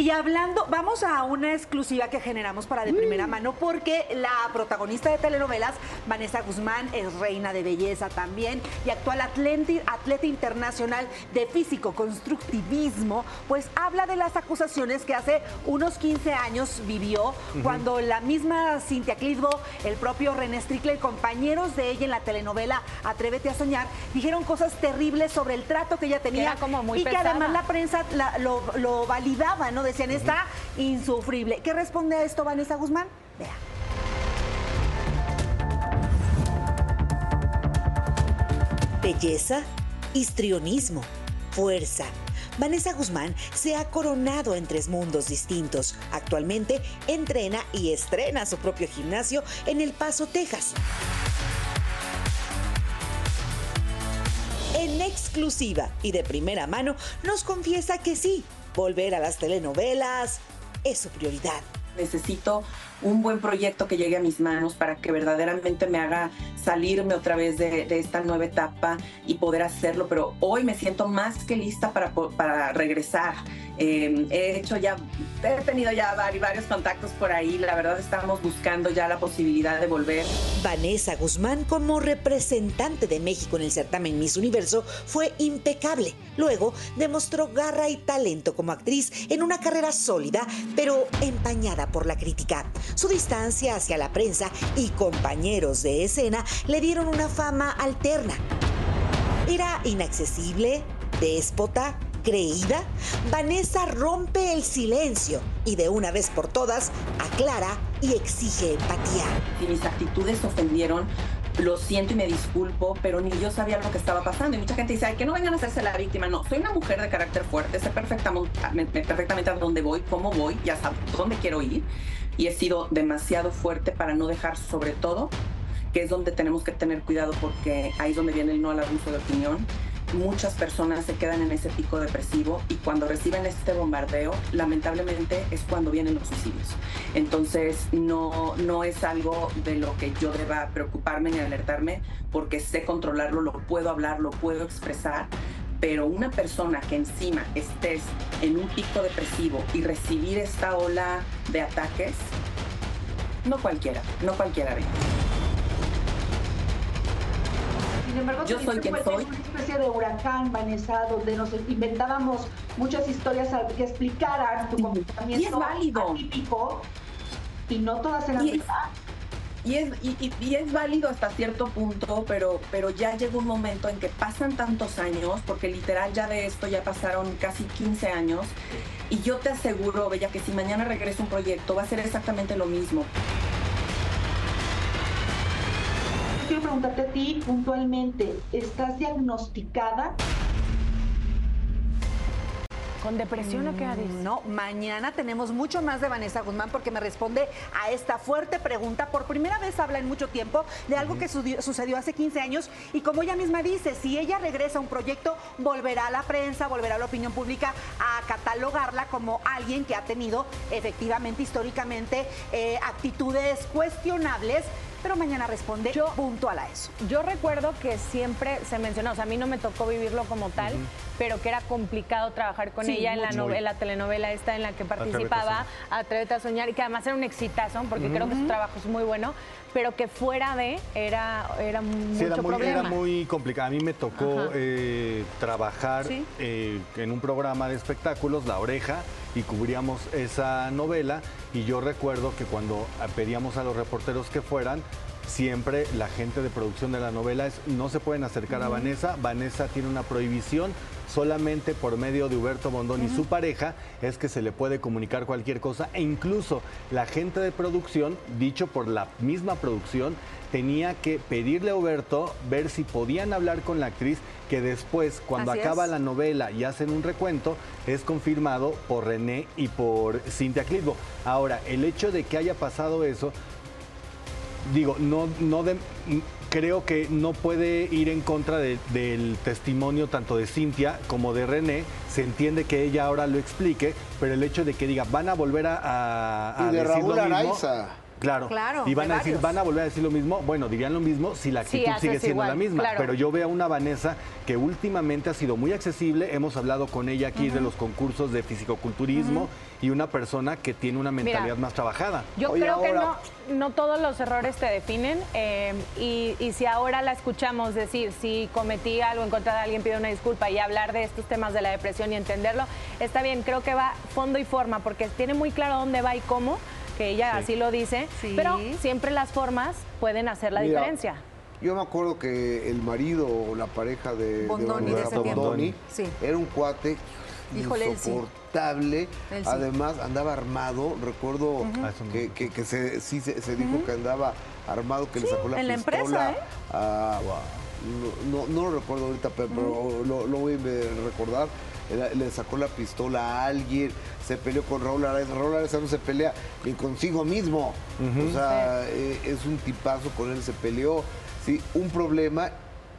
Y hablando, vamos a una exclusiva que generamos para de primera Mm. mano, porque la protagonista de telenovelas, Vanessa Guzmán, es reina de belleza también y actual atleta, atleta internacional de físico-constructivismo, pues habla de las acusaciones que hace unos 15 años vivió cuando la misma Cintia Clitbo, el propio René Strickler, compañeros de ella en la telenovela Atrévete a soñar, dijeron cosas terribles sobre el trato que ella tenía era como muy y que además la prensa la- lo, lo validaba, ¿no? Decían, está insufrible. ¿Qué responde a esto Vanessa Guzmán? Vea. Belleza, histrionismo, fuerza. Vanessa Guzmán se ha coronado en tres mundos distintos. Actualmente entrena y estrena su propio gimnasio en El Paso, Texas. En exclusiva y de primera mano nos confiesa que sí, volver a las telenovelas es su prioridad. Necesito un buen proyecto que llegue a mis manos para que verdaderamente me haga salirme otra vez de, de esta nueva etapa y poder hacerlo, pero hoy me siento más que lista para, para regresar. Eh, he hecho ya, he tenido ya vari- varios contactos por ahí, la verdad estamos buscando ya la posibilidad de volver. Vanessa Guzmán como representante de México en el certamen Miss Universo fue impecable. Luego demostró garra y talento como actriz en una carrera sólida, pero empañada por la crítica. Su distancia hacia la prensa y compañeros de escena le dieron una fama alterna. ¿Era inaccesible? ¿Déspota? ¿Creída? Vanessa rompe el silencio y de una vez por todas aclara y exige empatía. Si mis actitudes ofendieron, lo siento y me disculpo, pero ni yo sabía lo que estaba pasando. Y mucha gente dice, Ay, que no vengan a hacerse la víctima. No, soy una mujer de carácter fuerte, sé perfectamente, perfectamente a dónde voy, cómo voy, ya sabes dónde quiero ir. Y he sido demasiado fuerte para no dejar, sobre todo, que es donde tenemos que tener cuidado porque ahí es donde viene el no al abuso de opinión. Muchas personas se quedan en ese pico depresivo y cuando reciben este bombardeo, lamentablemente es cuando vienen los suicidios. Entonces no, no es algo de lo que yo deba preocuparme ni alertarme porque sé controlarlo, lo puedo hablar, lo puedo expresar. Pero una persona que encima estés en un pico depresivo y recibir esta ola de ataques, no cualquiera, no cualquiera. Embargo, Yo soy quien pues, soy. Es una especie de huracán, Vanessa, donde nos inventábamos muchas historias que explicaran tu comportamiento Y es válido. atípico y no todas eran Y es-. Y es, y, es válido hasta cierto punto, pero, pero ya llega un momento en que pasan tantos años, porque literal ya de esto ya pasaron casi 15 años, y yo te aseguro, Bella, que si mañana regresa un proyecto va a ser exactamente lo mismo. Quiero preguntarte a ti puntualmente, ¿estás diagnosticada? ¿Con depresión o qué? Mm, No, mañana tenemos mucho más de Vanessa Guzmán porque me responde a esta fuerte pregunta. Por primera vez habla en mucho tiempo de algo que sucedió hace 15 años y como ella misma dice, si ella regresa a un proyecto, volverá a la prensa, volverá a la opinión pública a catalogarla como alguien que ha tenido efectivamente, históricamente, eh, actitudes cuestionables. Pero mañana responde Yo- puntual a eso. Yo recuerdo que siempre se mencionó, o sea, a mí no me tocó vivirlo como tal, pero que era complicado trabajar con Sí, ella en la, en la telenovela esta en la que Atrévete a participaba, Atrévete a soñar, y que además era un exitazo, porque creo que su trabajo es muy bueno, pero que fuera de era, era mucho Sí, era muy, problema. era muy complicado. A mí me tocó eh, trabajar Sí. eh, en un programa de espectáculos, La Oreja, y cubríamos esa novela. Y yo recuerdo que cuando pedíamos a los reporteros que fueran, siempre la gente de producción de la novela es no se pueden acercar a Vanessa. Vanessa tiene una prohibición. Solamente por medio de Huberto Bondón y su pareja es que se le puede comunicar cualquier cosa e incluso la gente de producción, dicho por la misma producción, tenía que pedirle a Huberto ver si podían hablar con la actriz, que después, cuando Así acaba es. la novela y hacen un recuento, es confirmado por René y por Cintia Clitbo. Ahora, el hecho de que haya pasado eso, digo, no, no de- creo que no puede ir en contra de- del testimonio tanto de Cintia como de René. Se entiende que ella ahora lo explique, pero el hecho de que diga, van a volver a, a- a Y de decir Raúl lo mismo, Araiza. Claro. Claro, Y van a decir, varios. van a volver a decir lo mismo. Bueno, dirían lo mismo si la actitud sigue siendo igual, la misma. claro. Pero yo veo a una Vanessa que últimamente ha sido muy accesible. Hemos hablado con ella aquí de los concursos de fisicoculturismo y una persona que tiene una mentalidad más trabajada. Yo Oye, creo que no, no todos los errores te definen eh, y, y si ahora la escuchamos decir si cometí algo en contra de alguien, pido una disculpa y hablar de estos temas de la depresión y entenderlo, está bien, creo que va fondo y forma porque tiene muy claro dónde va y cómo, que ella así lo dice, Sí. pero siempre las formas pueden hacer la Mira, diferencia. Yo me acuerdo que el marido o la pareja de, Bondoni de. Bondoni Sí. era un cuate Híjole, sí. insoportable. Él sí. Además, andaba armado. Recuerdo eso no. que, que- que se, sí se, se dijo que andaba armado, que le sacó la en la pistola. empresa, ¿eh? a- no, no, no lo recuerdo ahorita, pero, pero lo, lo voy a recordar. Le, sacó la pistola a alguien, se peleó con Raúl Araiza. Raúl Araiza no se pelea ni consigo mismo. O sea, eh, es un tipazo, con él se peleó. Sí, un problema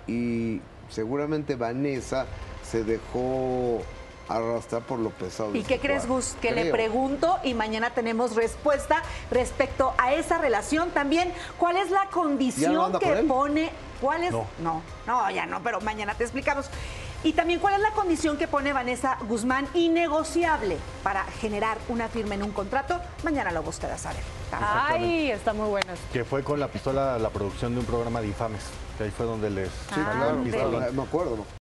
y seguramente Vanessa se dejó arrastrar por lo pesado. de ¿Y qué crees. Gus? Que le pregunto y mañana tenemos respuesta respecto a esa relación también. ¿Cuál es la ¿Ya no condición que pone? ¿Cuál es? No. no, no, ya no, pero mañana te explicamos. Y también cuál es la condición que pone Vanessa Guzmán innegociable para generar una firma en un contrato. Mañana lo buscarás saber. Ay, está muy bueno. Que fue con la pistola la producción de un programa de infames. Que ahí fue donde les Ah, el ok. pistolón. Me acuerdo.